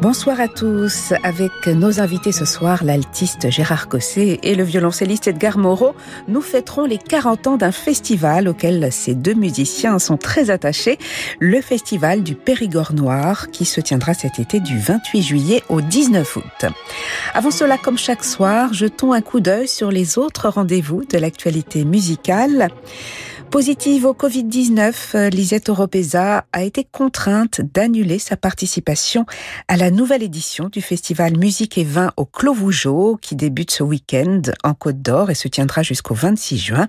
Bonsoir à tous. Avec nos invités ce soir, l'altiste Gérard Cosset et le violoncelliste Edgar Moreau, nous fêterons les 40 ans d'un festival auquel ces deux musiciens sont très attachés, le festival du Périgord Noir qui se tiendra cet été du 28 juillet au 19 août. Avant cela, comme chaque soir, jetons un coup d'œil sur les autres rendez-vous de l'actualité musicale. Positive au Covid-19, Lisette Oropesa a été contrainte d'annuler sa participation à la nouvelle édition du festival Musique et Vin au Clos Vougeot qui débute ce week-end en Côte d'Or et se tiendra jusqu'au 26 juin.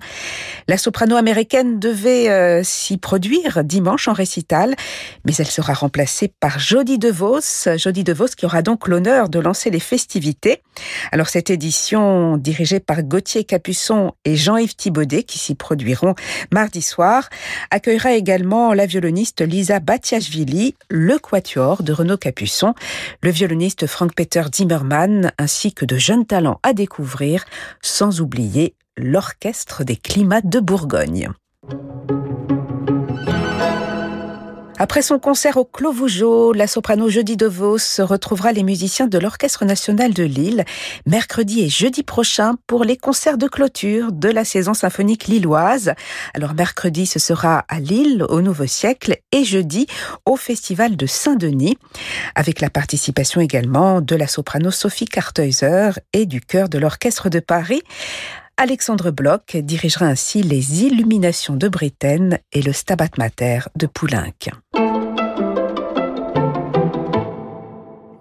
La soprano américaine devait euh, s'y produire dimanche en récital, mais elle sera remplacée par Jodie DeVos, Jodie DeVos qui aura donc l'honneur de lancer les festivités. Alors cette édition dirigée par Gauthier Capuçon et Jean-Yves Thibaudet qui s'y produiront mardi soir, accueillera également la violoniste Lisa Batiashvili, le quatuor de Renaud Capuçon, le violoniste Frank-Peter Zimmermann, ainsi que de jeunes talents à découvrir, sans oublier l'Orchestre des climats de Bourgogne. Après son concert au Clos Vougeot, la soprano Jeudi DeVos retrouvera les musiciens de l'Orchestre national de Lille mercredi et jeudi prochain pour les concerts de clôture de la saison symphonique lilloise. Alors mercredi, ce sera à Lille au Nouveau Siècle et jeudi au Festival de Saint-Denis avec la participation également de la soprano Sophie Kartheuser et du chœur de l'Orchestre de Paris. Alexandre Bloch dirigera ainsi les Illuminations de Britaine et le Stabat Mater de Poulenc.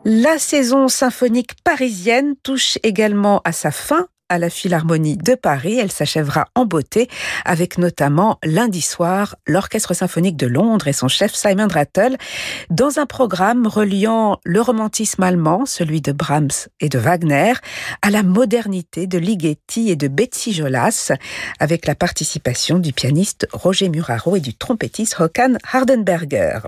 La saison symphonique parisienne touche également à sa fin à la Philharmonie de Paris. Elle s'achèvera en beauté avec notamment lundi soir l'Orchestre symphonique de Londres et son chef Simon Rattle dans un programme reliant le romantisme allemand, celui de Brahms et de Wagner, à la modernité de Ligeti et de Betsy Jolas avec la participation du pianiste Roger Muraro et du trompettiste Håkan Hardenberger.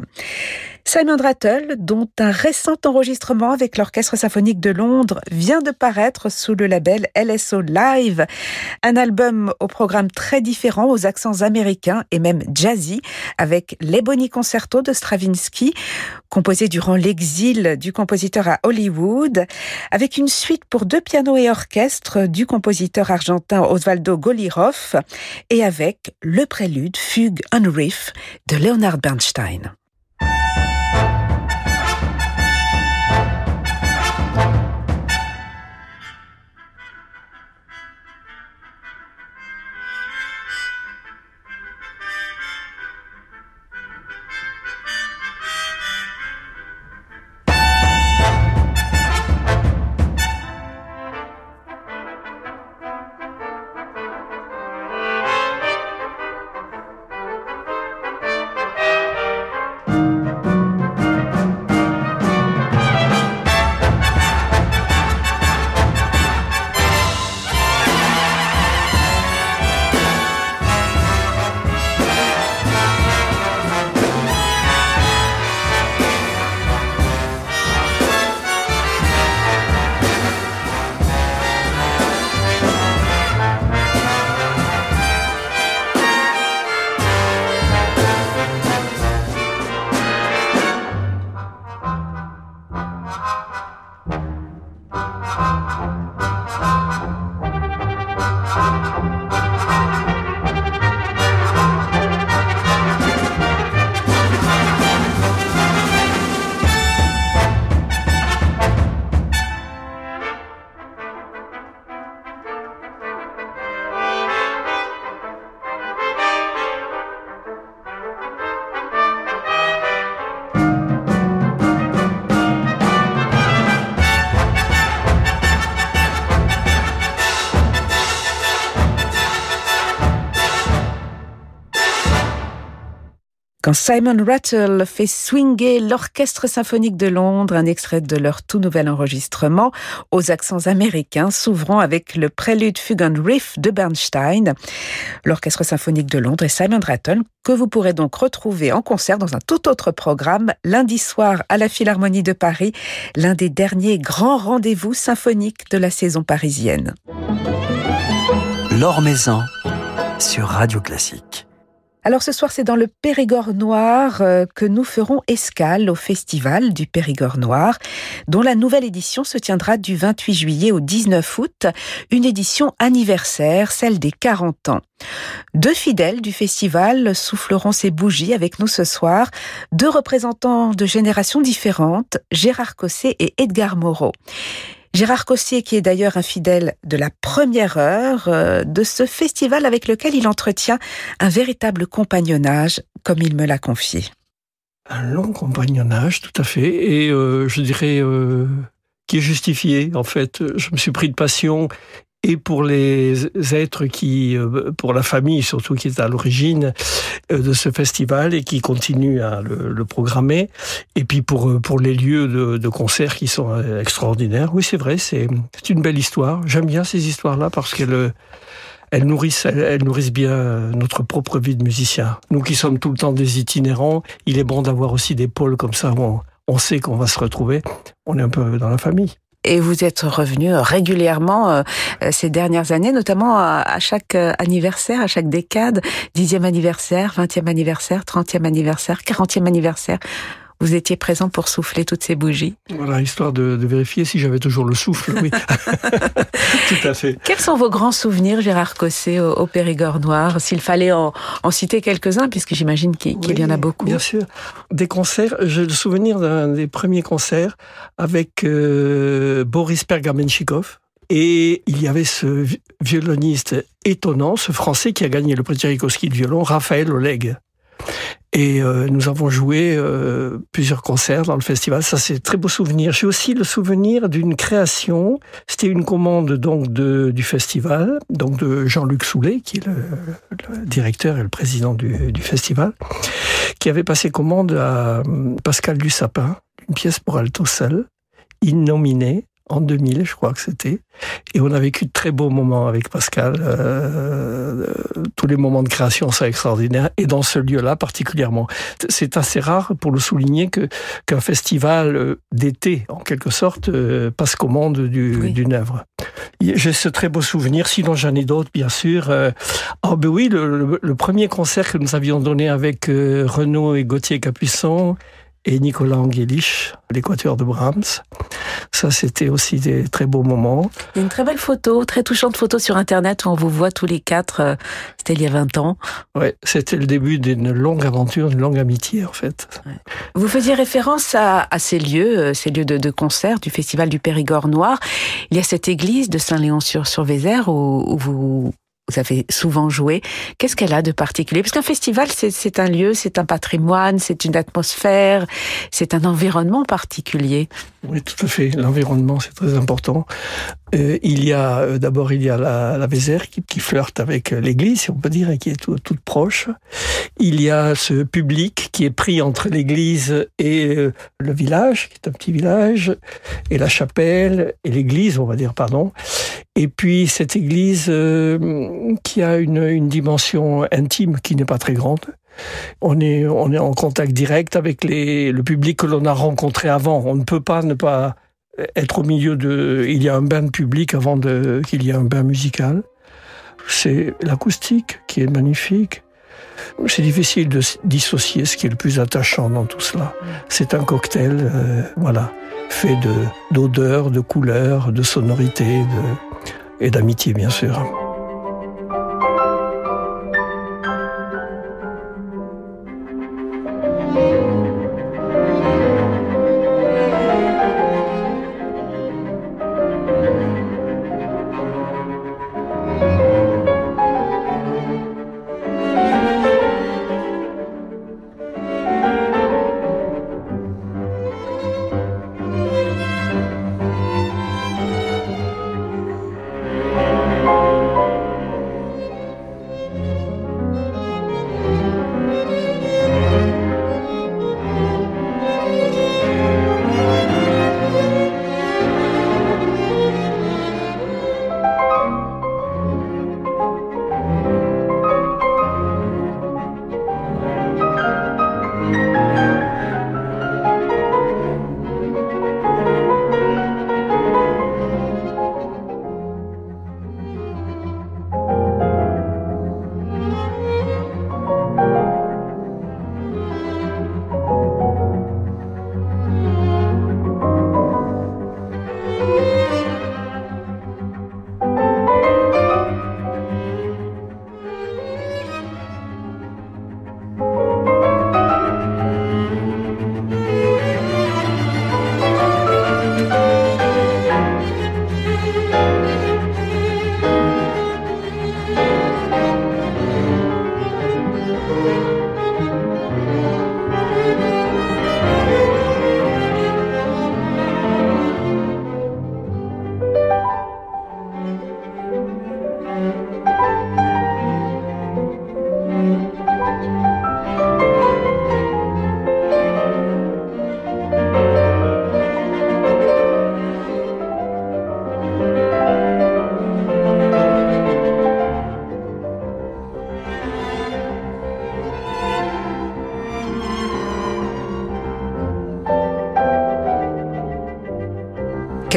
Simon Rattle, dont un récent enregistrement avec l'Orchestre symphonique de Londres vient de paraître sous le label LSO Live, un album au programme très différent, aux accents américains et même jazzy, avec l'Ebony Concerto de Stravinsky, composé durant l'exil du compositeur à Hollywood, avec une suite pour deux pianos et orchestre du compositeur argentin Osvaldo Golirov, et avec le prélude Fugue on Riff de Leonard Bernstein. Simon Rattle fait swinger l'Orchestre symphonique de Londres, un extrait de leur tout nouvel enregistrement aux accents américains, s'ouvrant avec le prélude Fugue Riff de Bernstein. L'Orchestre symphonique de Londres et Simon Rattle, que vous pourrez donc retrouver en concert dans un tout autre programme lundi soir à la Philharmonie de Paris, l'un des derniers grands rendez-vous symphoniques de la saison parisienne. L'Or Maison sur Radio Classique. Alors ce soir, c'est dans le Périgord noir euh, que nous ferons escale au Festival du Périgord noir, dont la nouvelle édition se tiendra du 28 juillet au 19 août, une édition anniversaire, celle des 40 ans. Deux fidèles du festival souffleront ces bougies avec nous ce soir, deux représentants de générations différentes, Gérard Cosset et Edgar Moreau. Gérard Cossier, qui est d'ailleurs un fidèle de la première heure euh, de ce festival avec lequel il entretient un véritable compagnonnage, comme il me l'a confié. Un long compagnonnage, tout à fait, et euh, je dirais euh, qui est justifié. En fait, je me suis pris de passion et pour les êtres qui, euh, pour la famille surtout qui est à l'origine euh, de ce festival et qui continue à le, programmer, et puis pour euh, pour les lieux de, de concert qui sont extraordinaires. Oui, c'est vrai, c'est c'est une belle histoire. J'aime bien ces histoires-là parce qu'elles elles nourrissent, elles nourrissent bien notre propre vie de musicien. Nous qui sommes tout le temps des itinérants, il est bon d'avoir aussi des pôles comme ça où on sait qu'on va se retrouver. On est un peu dans la famille et vous êtes revenu régulièrement euh, ces dernières années, notamment à chaque euh, anniversaire, à chaque décade, dixième anniversaire, vingtième anniversaire, trentième anniversaire, quarantième anniversaire. Vous étiez présent pour souffler toutes ces bougies. Voilà, histoire de, vérifier si j'avais toujours le souffle, oui. Tout à fait. Quels sont vos grands souvenirs, Gérard Cosset, au, Périgord Noir S'il fallait en, citer quelques-uns, puisque j'imagine qu'il y en a beaucoup. Bien sûr. Des concerts, j'ai le souvenir d'un des premiers concerts avec euh, Boris Pergamenchikov. Et il y avait ce violoniste étonnant, ce Français qui a gagné le prix Tchaïkovski de violon, Raphaël Oleg. Et euh, nous avons joué euh, plusieurs concerts dans le festival. Ça, c'est très beau souvenir. J'ai aussi le souvenir d'une création. C'était une commande donc de, du festival, donc de Jean-Luc Soulet, qui est le, directeur et le président du, festival, qui avait passé commande à euh, Pascal Dussapin, une pièce pour alto seul, innominée, en 2000, je crois que c'était. Et on a vécu de très beaux moments avec Pascal. Euh, tous les moments de création sont extraordinaires. Et dans ce lieu-là particulièrement. C'est assez rare pour le souligner que qu'un festival euh, d'été, en quelque sorte, euh, passe commande du, d'une œuvre. J'ai ce très beau souvenir, sinon j'en ai d'autres, bien sûr. Ah ben oui, le, le, premier concert que nous avions donné avec Renaud et Gauthier Capuçon, et Nicolas Angelich, l'équateur de Brahms. Ça, c'était aussi des très beaux moments. Il y a une très belle photo, très touchante photo sur Internet où on vous voit tous les quatre. Euh, c'était il y a 20 ans. Ouais, c'était le début d'une longue aventure, d'une longue amitié, en fait. Vous faisiez référence à, ces lieux, euh, ces lieux de, concert du Festival du Périgord Noir. Il y a cette église de Saint-Léon-sur-Vézère où, où vous vous avez souvent joué. Qu'est-ce qu'elle a de particulier? Parce qu'un festival, c'est un lieu, c'est un patrimoine, c'est une atmosphère, c'est un environnement particulier. Oui, tout à fait. L'environnement, c'est très important. Euh, il y a euh, d'abord il y a la, la Vézère qui, qui, flirte avec l'Église, si on peut dire, et qui est toute proche. Il y a ce public qui est pris entre l'Église et euh, le village, qui est un petit village, et la chapelle et l'Église, on va dire, pardon. Et puis cette Église qui a une, une dimension intime qui n'est pas très grande. On est, on est en contact direct avec les, le public que l'on a rencontré avant. On ne peut pas ne pas être au milieu de... Il y a un bain de public avant qu'il y ait un bain musical. C'est l'acoustique qui est magnifique. C'est difficile de dissocier ce qui est le plus attachant dans tout cela. C'est un cocktail, euh, voilà, fait de d'odeurs, de couleurs, de sonorités et d'amitié, bien sûr.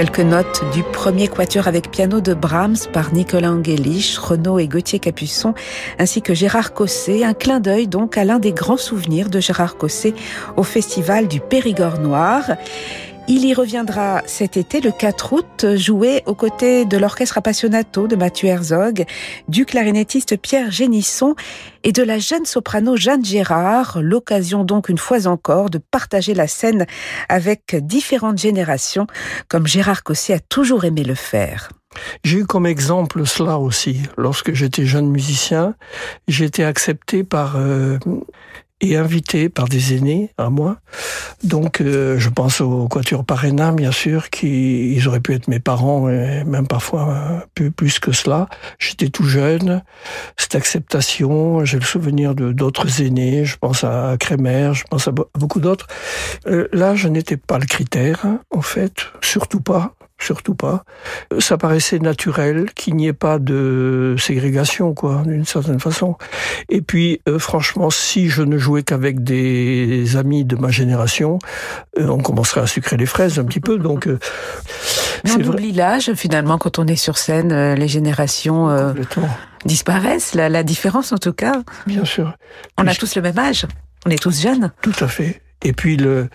Quelques notes du premier quatuor avec piano de Brahms par Nicolas Angelich, Renaud et Gauthier Capuçon, ainsi que Gérard Cosset. Un clin d'œil donc à l'un des grands souvenirs de Gérard Cosset au festival du Périgord Noir. Il y reviendra cet été, le 4 août, jouer aux côtés de l'orchestre Appassionato de Mathieu Herzog, du clarinettiste Pierre Génisson et de la jeune soprano Jeanne Gérard. L'occasion donc une fois encore de partager la scène avec différentes générations, comme Gérard Cosset a toujours aimé le faire. J'ai eu comme exemple cela aussi. Lorsque j'étais jeune musicien, j'ai été accepté par euh, et invité par des aînés à moi. Donc, euh, je pense au Quatuor Parena, bien sûr, qui ils auraient pu être mes parents, et même parfois un peu plus que cela. J'étais tout jeune. Cette acceptation, j'ai le souvenir de d'autres aînés. Je pense à Kremer, je pense à beaucoup d'autres. Euh, là, je n'étais pas le critère, en fait, surtout pas surtout pas. Ça paraissait naturel qu'il n'y ait pas de ségrégation, quoi, d'une certaine façon. Et puis, euh, franchement, si je ne jouais qu'avec des amis de ma génération, euh, on commencerait à sucrer les fraises un petit peu. Donc, euh, on oublie l'âge finalement quand on est sur scène, les générations disparaissent. La, la différence, en tout cas. Bien sûr. On a tous le même âge. On est tous jeunes. Tout à fait. Et puis le,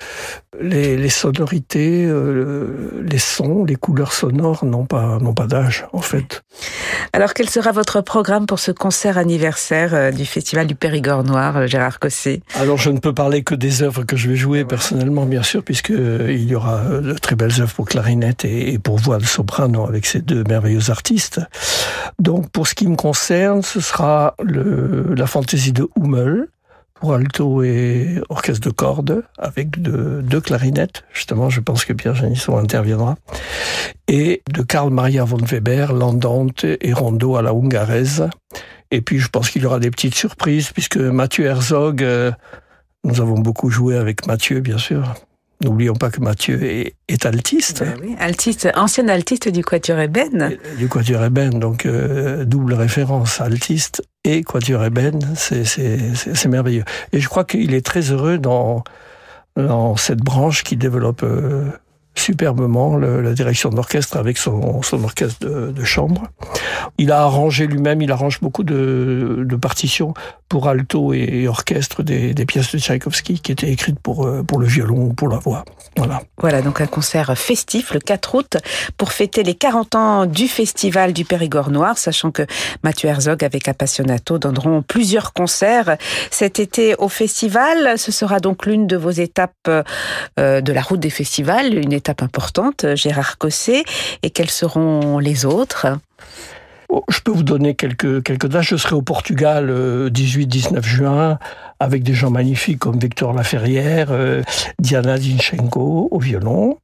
les, les sonorités, euh, les sons, les couleurs sonores n'ont pas n'ont pas d'âge en fait. Alors quel sera votre programme pour ce concert anniversaire euh, du Festival du Périgord Noir, euh, Gérard Cossé Alors je ne peux parler que des œuvres que je vais jouer personnellement bien sûr, puisque il y aura de très belles œuvres pour clarinette et, et pour voix de soprano avec ces deux merveilleux artistes. Donc pour ce qui me concerne, ce sera le, la fantaisie de Hummel pour alto et orchestre de cordes, avec de, deux clarinettes. Justement, je pense que Pierre Janisson interviendra. Et de Karl Maria von Weber, l'andante et rondo à la hungaraise. Et puis, je pense qu'il y aura des petites surprises, puisque Mathieu Herzog, euh, nous avons beaucoup joué avec Mathieu, bien sûr. N'oublions pas que Mathieu est, est altiste. Ben oui, altiste, ancien altiste du Quatuor Eben. Du Quatuor Eben, donc euh, double référence, altiste et Quatuor Eben, c'est merveilleux. Et je crois qu'il est très heureux dans, dans cette branche qui développe euh, superbement la direction d'orchestre avec son, son orchestre de, de, chambre. Il a arrangé lui-même, il arrange beaucoup de, de, partitions pour alto et, orchestre des, des, pièces de Tchaïkovski qui étaient écrites pour, euh, pour le violon ou pour la voix. Voilà. Donc un concert festif le 4 août pour fêter les 40 ans du Festival du Périgord Noir, sachant que Mathieu Herzog avec Appassionato donneront plusieurs concerts cet été au festival. Ce sera donc l'une de vos étapes euh, de la route des festivals, une étape importante, Gérard Cosset. Et quelles seront les autres? Je peux vous donner quelques, quelques dates. Je serai au Portugal 18-19 euh, juin avec des gens magnifiques comme Victor Laferrière, euh, Diana Zinchenko au violon.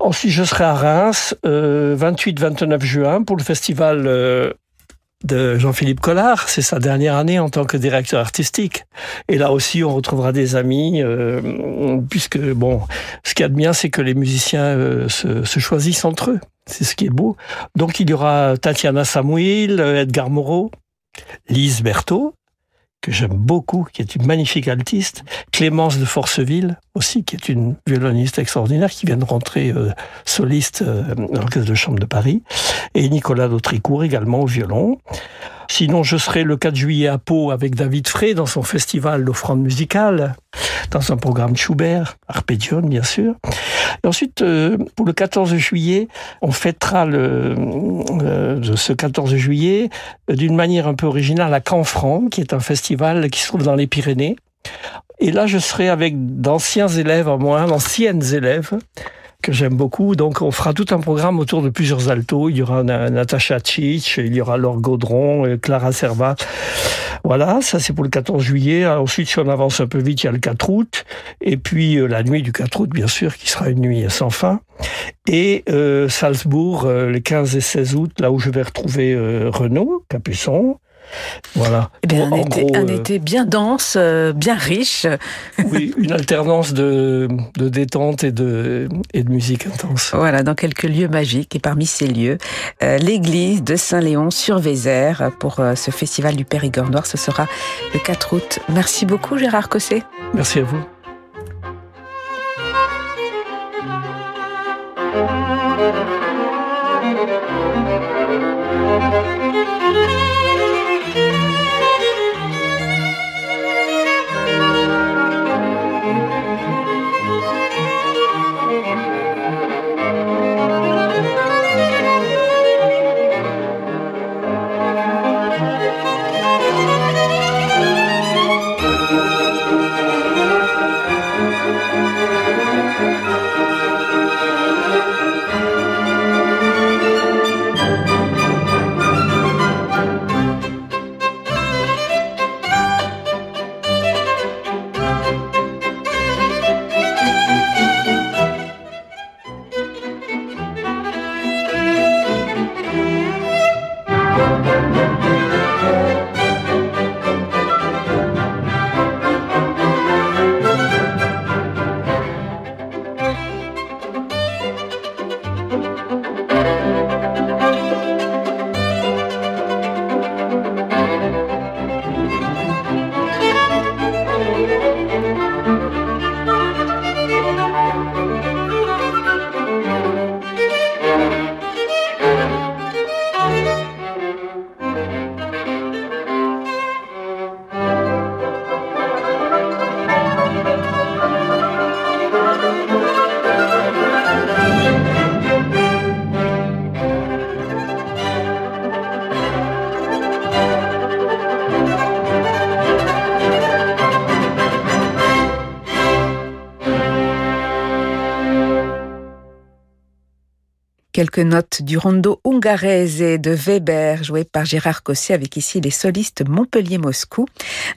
Ensuite, je serai à Reims 28-29 euh, juin pour le festival de Jean-Philippe Collard. C'est sa dernière année en tant que directeur artistique. Et là aussi, on retrouvera des amis, euh, puisque, bon, ce qu'il y a de bien, c'est que les musiciens euh, se, se, choisissent entre eux. C'est ce qui est beau. Donc, il y aura Tatiana Samuel, Edgar Moreau, Lise Berthaud, que j'aime beaucoup, qui est une magnifique altiste, Clémence de Forceville aussi, qui est une violoniste extraordinaire, qui vient de rentrer euh, soliste euh, dans l'orchestre de chambre de Paris, et Nicolas Dautricourt également au violon. Sinon, je serai le 4 juillet à Pau avec David Frey dans son festival d'offrande musicale, dans un programme Schubert, Arpeggione bien sûr. Et ensuite, euh, pour le 14 juillet, on fêtera le, euh, ce 14 juillet euh, d'une manière un peu originale à Canfranc, qui est un festival qui se trouve dans les Pyrénées. Et là, je serai avec d'anciens élèves à moi, d'anciennes élèves, que j'aime beaucoup. Donc, on fera tout un programme autour de plusieurs altos. Il y aura Natacha Tchich, il y aura Laure Gaudron, euh, Clara Servat. Voilà, ça c'est pour le 14 juillet. Ensuite, si on avance un peu vite, il y a le 4 août. Et puis, euh, la nuit du 4 août, bien sûr, qui sera une nuit sans fin. Et euh, Salzbourg, euh, les 15 et 16 août, là où je vais retrouver Renaud Capuçon. Voilà. Eh bien, un, été, gros, un euh, été, bien dense, euh, bien riche. Oui, une alternance de, de, détente et de, et de musique intense. Voilà, dans quelques lieux magiques. Et parmi ces lieux, euh, l'église de Saint-Léon sur Vézère pour ce festival du Périgord Noir. Ce sera le 4 août. Merci beaucoup, Gérard Cosset. Merci à vous. Quelques notes du rondo et de Weber, joué par Gérard Cosset avec ici les solistes Montpellier-Moscou.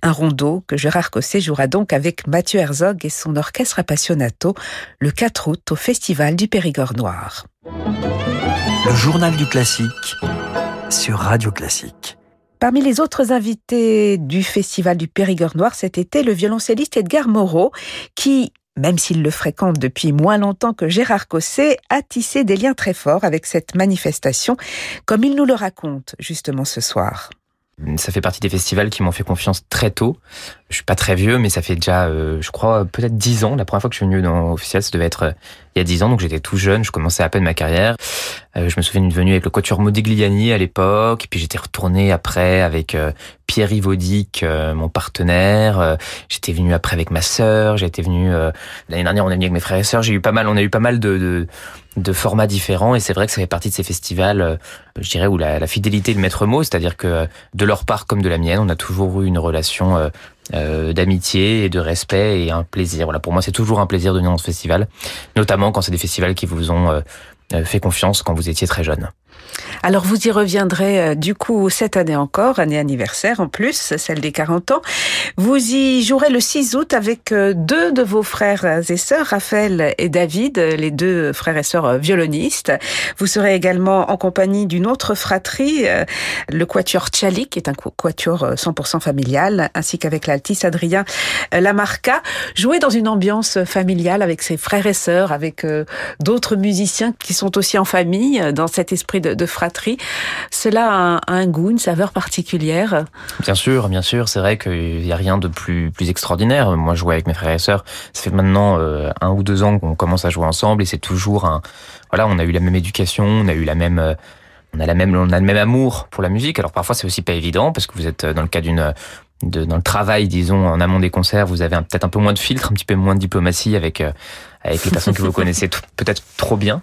Un rondo que Gérard Cosset jouera donc avec Mathieu Herzog et son orchestre Appassionato le 4 août au Festival du Périgord Noir. Le journal du classique sur Radio Classique. Parmi les autres invités du Festival du Périgord Noir cet été, le violoncelliste Edgar Moreau, qui même s'il le fréquente depuis moins longtemps que Gérard Cosset, a tissé des liens très forts avec cette manifestation, comme il nous le raconte justement ce soir. Ça fait partie des festivals qui m'ont fait confiance très tôt. Je suis pas très vieux, mais ça fait déjà, euh, je crois, peut-être dix ans. La première fois que je suis venu dans officiel, ça devait être euh, il y a dix ans, donc j'étais tout jeune, je commençais à peine ma carrière. Euh, je me souviens d'une venue avec le Quatuor Modigliani à l'époque, puis j'étais retourné après avec Pierre Ivaudic, mon partenaire. j'étais venu après avec ma sœur. J'étais venu l'année dernière, on est venu avec mes frères et sœurs. J'ai eu pas mal, on a eu pas mal de, de de formats différents et c'est vrai que ça fait partie de ces festivals, euh, je dirais, où la, fidélité est le maître mot, c'est-à-dire que de leur part comme de la mienne, on a toujours eu une relation euh, euh, d'amitié et de respect et un plaisir. Voilà, pour moi, c'est toujours un plaisir de venir dans ce festival, notamment quand c'est des festivals qui vous ont fait confiance quand vous étiez très jeune. Alors vous y reviendrez euh, du coup cette année encore, année anniversaire en plus, celle des 40 ans. Vous y jouerez le 6 août avec euh, deux de vos frères et sœurs, Raphaël et David, les deux frères et sœurs euh, violonistes. Vous serez également en compagnie d'une autre fratrie, le Quatuor Tchalik, qui est un quatuor 100% familial, ainsi qu'avec l'altiste Adrien Lamarca. Jouer dans une ambiance familiale avec ses frères et sœurs, avec d'autres musiciens qui sont aussi en famille, dans cet esprit de de fratrie. Cela a un, goût, une saveur particulière. Bien sûr, bien sûr. C'est vrai qu'il n'y a rien de plus, extraordinaire. Moi, je joue avec mes frères et sœurs. Ça fait maintenant euh, un ou deux ans qu'on commence à jouer ensemble et c'est toujours un. Voilà, on a eu la même éducation, on a eu la même. Euh, on a la même, on a le même amour pour la musique. Alors parfois c'est aussi pas évident parce que vous êtes dans le cas d'une dans le travail, disons, en amont des concerts, vous avez peut-être un peu moins de filtre, un petit peu moins de diplomatie avec euh, avec les personnes que vous connaissez peut-être trop bien.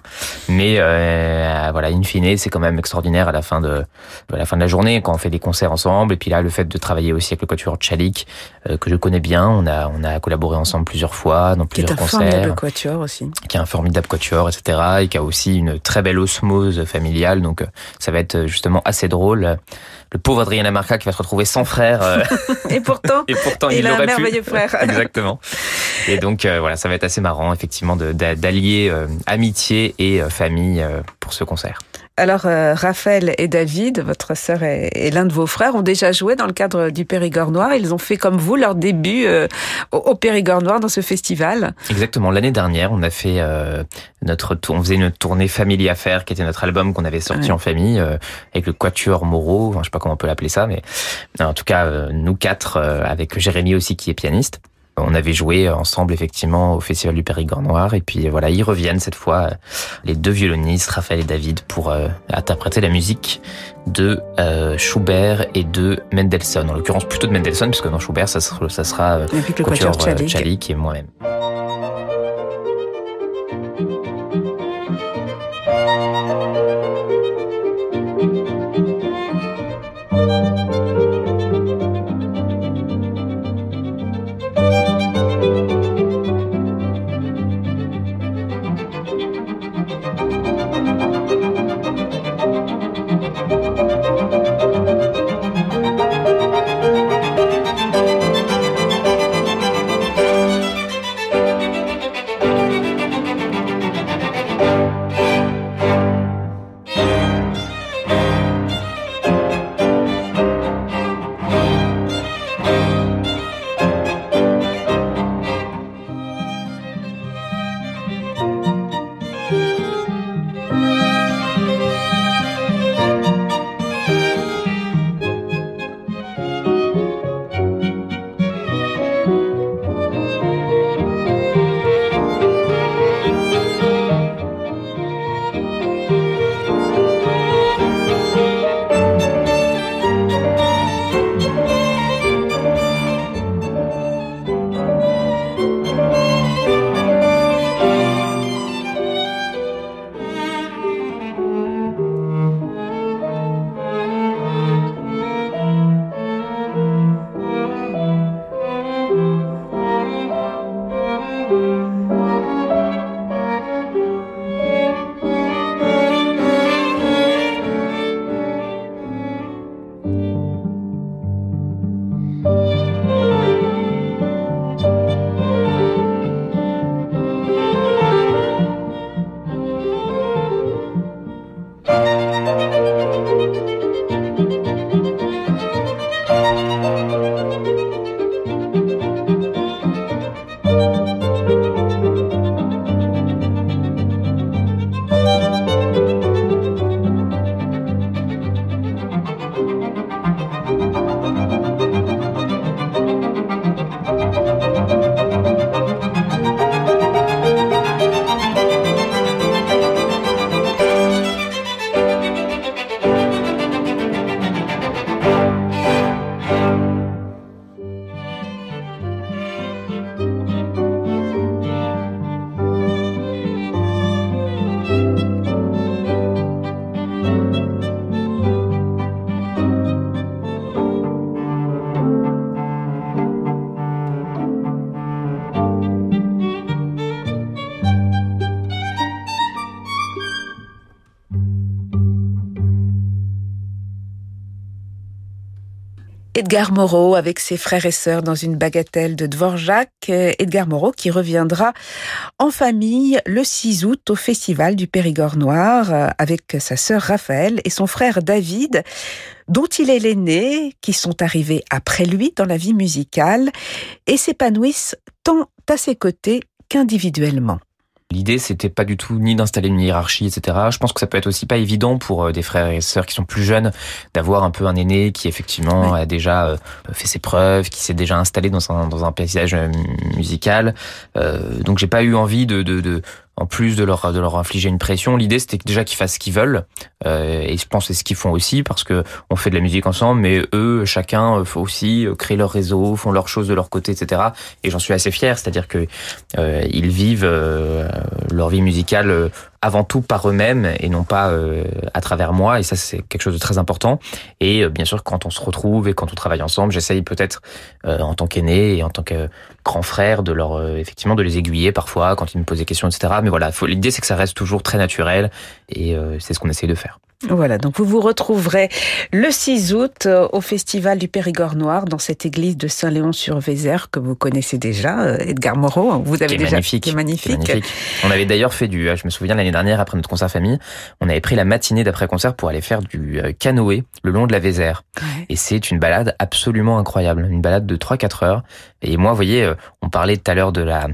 Mais euh, voilà, in fine, c'est quand même extraordinaire à la fin de, à la fin de la journée quand on fait des concerts ensemble. Et puis là, le fait de travailler aussi avec le quatuor Tchalik, euh, que je connais bien, on a on a collaboré ensemble plusieurs fois dans plusieurs concerts. Qui est un formidable quatuor aussi. Qui est un formidable quatuor, etc. Et qui a aussi une très belle osmose familiale. Donc ça va être justement assez drôle. Le pauvre Adrien Lamarca qui va se retrouver sans frère. Euh, et pourtant, et pourtant il, il a un merveilleux frère. Exactement. Et donc euh, voilà, ça va être assez marrant effectivement d'allier euh, amitié et famille pour ce concert. Alors, euh, Raphaël et David, votre sœur et, l'un de vos frères, ont déjà joué dans le cadre du Périgord Noir. Ils ont fait comme vous leur début euh, au, Périgord Noir dans ce festival. Exactement. L'année dernière, on a fait euh, notre tour, on faisait une tournée Family Affaires, qui était notre album qu'on avait sorti en famille avec le Quatuor Moreau. Enfin, je sais pas comment on peut l'appeler ça, mais en tout cas, nous quatre avec Jérémy aussi qui est pianiste. On avait joué ensemble effectivement au Festival du Périgord Noir et puis voilà, ils reviennent cette fois les deux violonistes, Raphaël et David, pour interpréter la musique de Schubert et de Mendelssohn. En l'occurrence plutôt de Mendelssohn puisque dans Schubert ça sera, ça sera Chalik et moi-même. Música Edgar Moreau avec ses frères et sœurs dans une bagatelle de Dvorak. Edgar Moreau qui reviendra en famille le 6 août au Festival du Périgord Noir avec sa sœur Raphaël et son frère David dont il est l'aîné, qui sont arrivés après lui dans la vie musicale et s'épanouissent tant à ses côtés qu'individuellement. L'idée, c'était pas du tout ni d'installer une hiérarchie, etc. Je pense que ça peut être aussi pas évident pour euh, des frères et sœurs qui sont plus jeunes d'avoir un peu un aîné qui effectivement a déjà euh, fait ses preuves, qui s'est déjà installé dans un, dans un paysage euh, musical. donc j'ai pas eu envie de, de, de en plus de leur de leur infliger une pression, l'idée c'était déjà qu'ils fassent ce qu'ils veulent euh, et je pense c'est ce qu'ils font aussi parce que on fait de la musique ensemble, mais eux chacun euh, faut aussi euh, créer leur réseau, font leurs choses de leur côté, etc. Et j'en suis assez fier, c'est-à-dire que euh, ils vivent leur vie musicale avant tout par eux-mêmes et non pas euh, à travers moi. Et ça, c'est quelque chose de très important. Et euh, bien sûr, quand on se retrouve et quand on travaille ensemble, j'essaye peut-être euh, en tant qu'aîné et en tant que grand frère de leur effectivement de les aiguiller parfois quand ils me posent des questions, etc. Mais voilà, l'idée c'est que ça reste toujours très naturel et c'est ce qu'on essaye de faire. Voilà, donc vous vous retrouverez le 6 août euh, au Festival du Périgord Noir dans cette église de Saint-Léon-sur-Vézère que vous connaissez déjà, euh, Edgar Moreau. Hein, vous avez déjà magnifique, qui est magnifique. On avait d'ailleurs fait du, je me souviens l'année dernière après notre concert famille, on avait pris la matinée d'après concert pour aller faire du euh, canoë le long de la Vézère. Et c'est une balade absolument incroyable, une balade de 3-4 heures. Et moi, vous voyez, on parlait tout à l'heure de la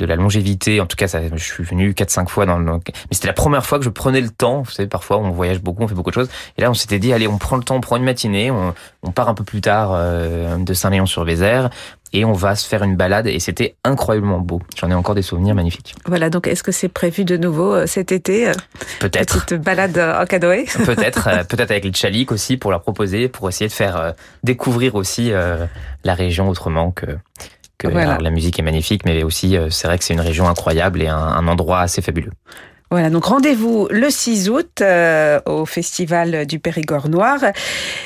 de la longévité. En tout cas, ça, je suis venu 4-5 fois dans le... Mais c'était la première fois que je prenais le temps. Vous savez, parfois, on voyage beaucoup, on fait beaucoup de choses. Et là, on s'était dit, allez, on prend le temps, on prend une matinée, on, on part un peu plus tard euh, de Saint-Léon-sur-Vézère. et on va se faire une balade et c'était incroyablement beau. J'en ai encore des souvenirs magnifiques. Voilà, donc est-ce que c'est prévu de nouveau euh, cet été euh, Peut-être. Petite balade en canoë? Peut-être, euh, peut-être avec les tchaliks aussi pour leur proposer, pour essayer de faire découvrir aussi la région autrement que que la musique est magnifique, mais aussi c'est vrai que c'est une région incroyable et un endroit assez fabuleux. Voilà, donc rendez-vous le 6 août euh, au Festival du Périgord Noir.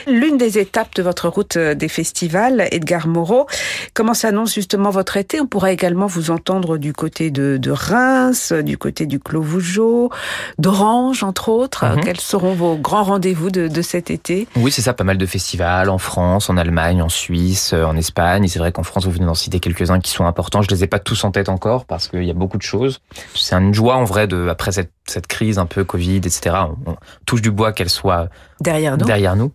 L'une des étapes de votre route euh, des festivals, Edgar Moreau. Comment s'annonce justement votre été? On pourra également vous entendre du côté de, de Reims, du côté du Clos Vougeot, d'Orange, entre autres. Mhm. Quels seront vos grands rendez-vous de, de cet été? Oui, c'est ça, pas mal de festivals en France, en Allemagne, en Suisse, euh, en Espagne. C'est vrai qu'en France, vous venez d'en citer quelques-uns qui sont importants. Je les ai pas tous en tête encore parce qu'il y a beaucoup de choses. C'est une joie en vrai de, après cette, crise un peu Covid, etc. On, touche du bois qu'elle soit derrière nous. Derrière nous.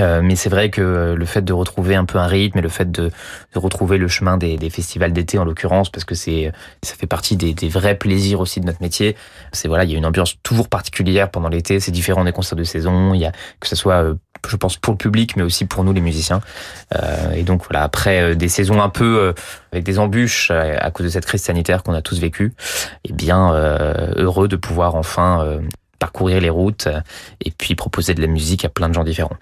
Euh, mais c'est vrai que le fait de retrouver un peu un rythme et le fait de, retrouver le chemin des, festivals d'été en l'occurrence, parce que c'est ça fait partie des, vrais plaisirs aussi de notre métier. C'est voilà, il y a une ambiance toujours particulière pendant l'été. C'est différent des concerts de saison. Il y a que ce soit euh, je pense pour le public, mais aussi pour nous les musiciens. Euh, et donc voilà, après euh, des saisons un peu euh, avec des embûches à cause de cette crise sanitaire qu'on a tous vécu, eh bien heureux de pouvoir enfin parcourir les routes et puis proposer de la musique à plein de gens différents.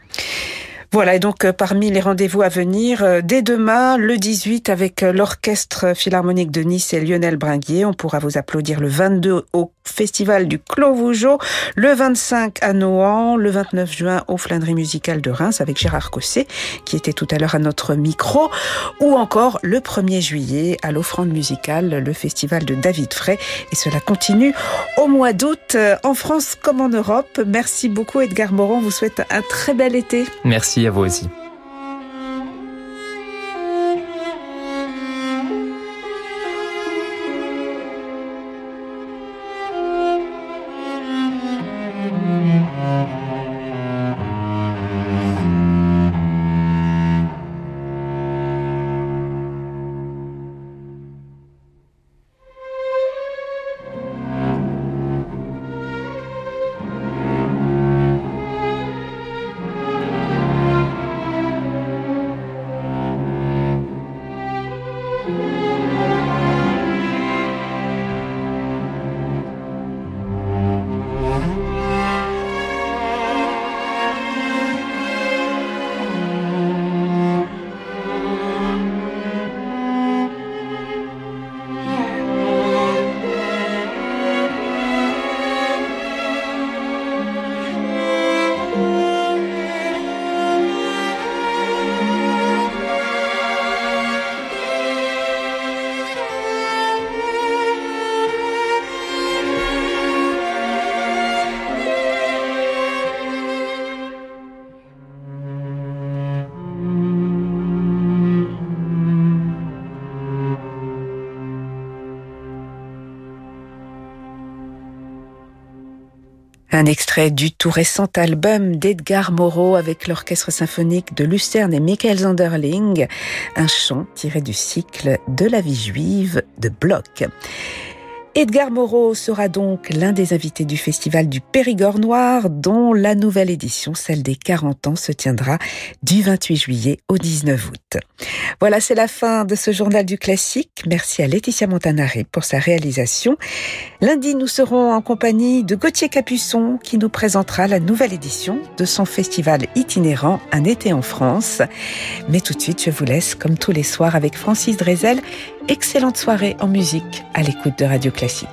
Voilà, et donc parmi les rendez-vous à venir, dès demain, le 18, avec l'Orchestre Philharmonique de Nice et Lionel Bringuier, on pourra vous applaudir le 22 au Festival du Clos Vougeot, le 25 à Nohant, le 29 juin au Flânerie Musicale de Reims avec Gérard Cosset, qui était tout à l'heure à notre micro, ou encore le 1er juillet à l'Offrande Musicale, le festival de David Frey. Et cela continue au mois d'août en France comme en Europe. Merci beaucoup Edgar Moron, vous souhaite un très bel été. Merci à vous aussi. Un extrait du tout récent album d'Edgar Moreau avec l'orchestre symphonique de Lucerne et Michael Zanderling, un chant tiré du cycle de la vie juive de Bloch. Edgar Moreau sera donc l'un des invités du festival du Périgord Noir, dont la nouvelle édition, celle des 40 ans, se tiendra du 28 juillet au 19 août. Voilà, c'est la fin de ce journal du classique. Merci à Laetitia Montanari pour sa réalisation. Lundi, nous serons en compagnie de Gauthier Capuçon qui nous présentera la nouvelle édition de son festival itinérant Un été en France. Mais tout de suite, je vous laisse, comme tous les soirs, avec Francis Drezel Excellente soirée en musique à l'écoute de Radio Classique.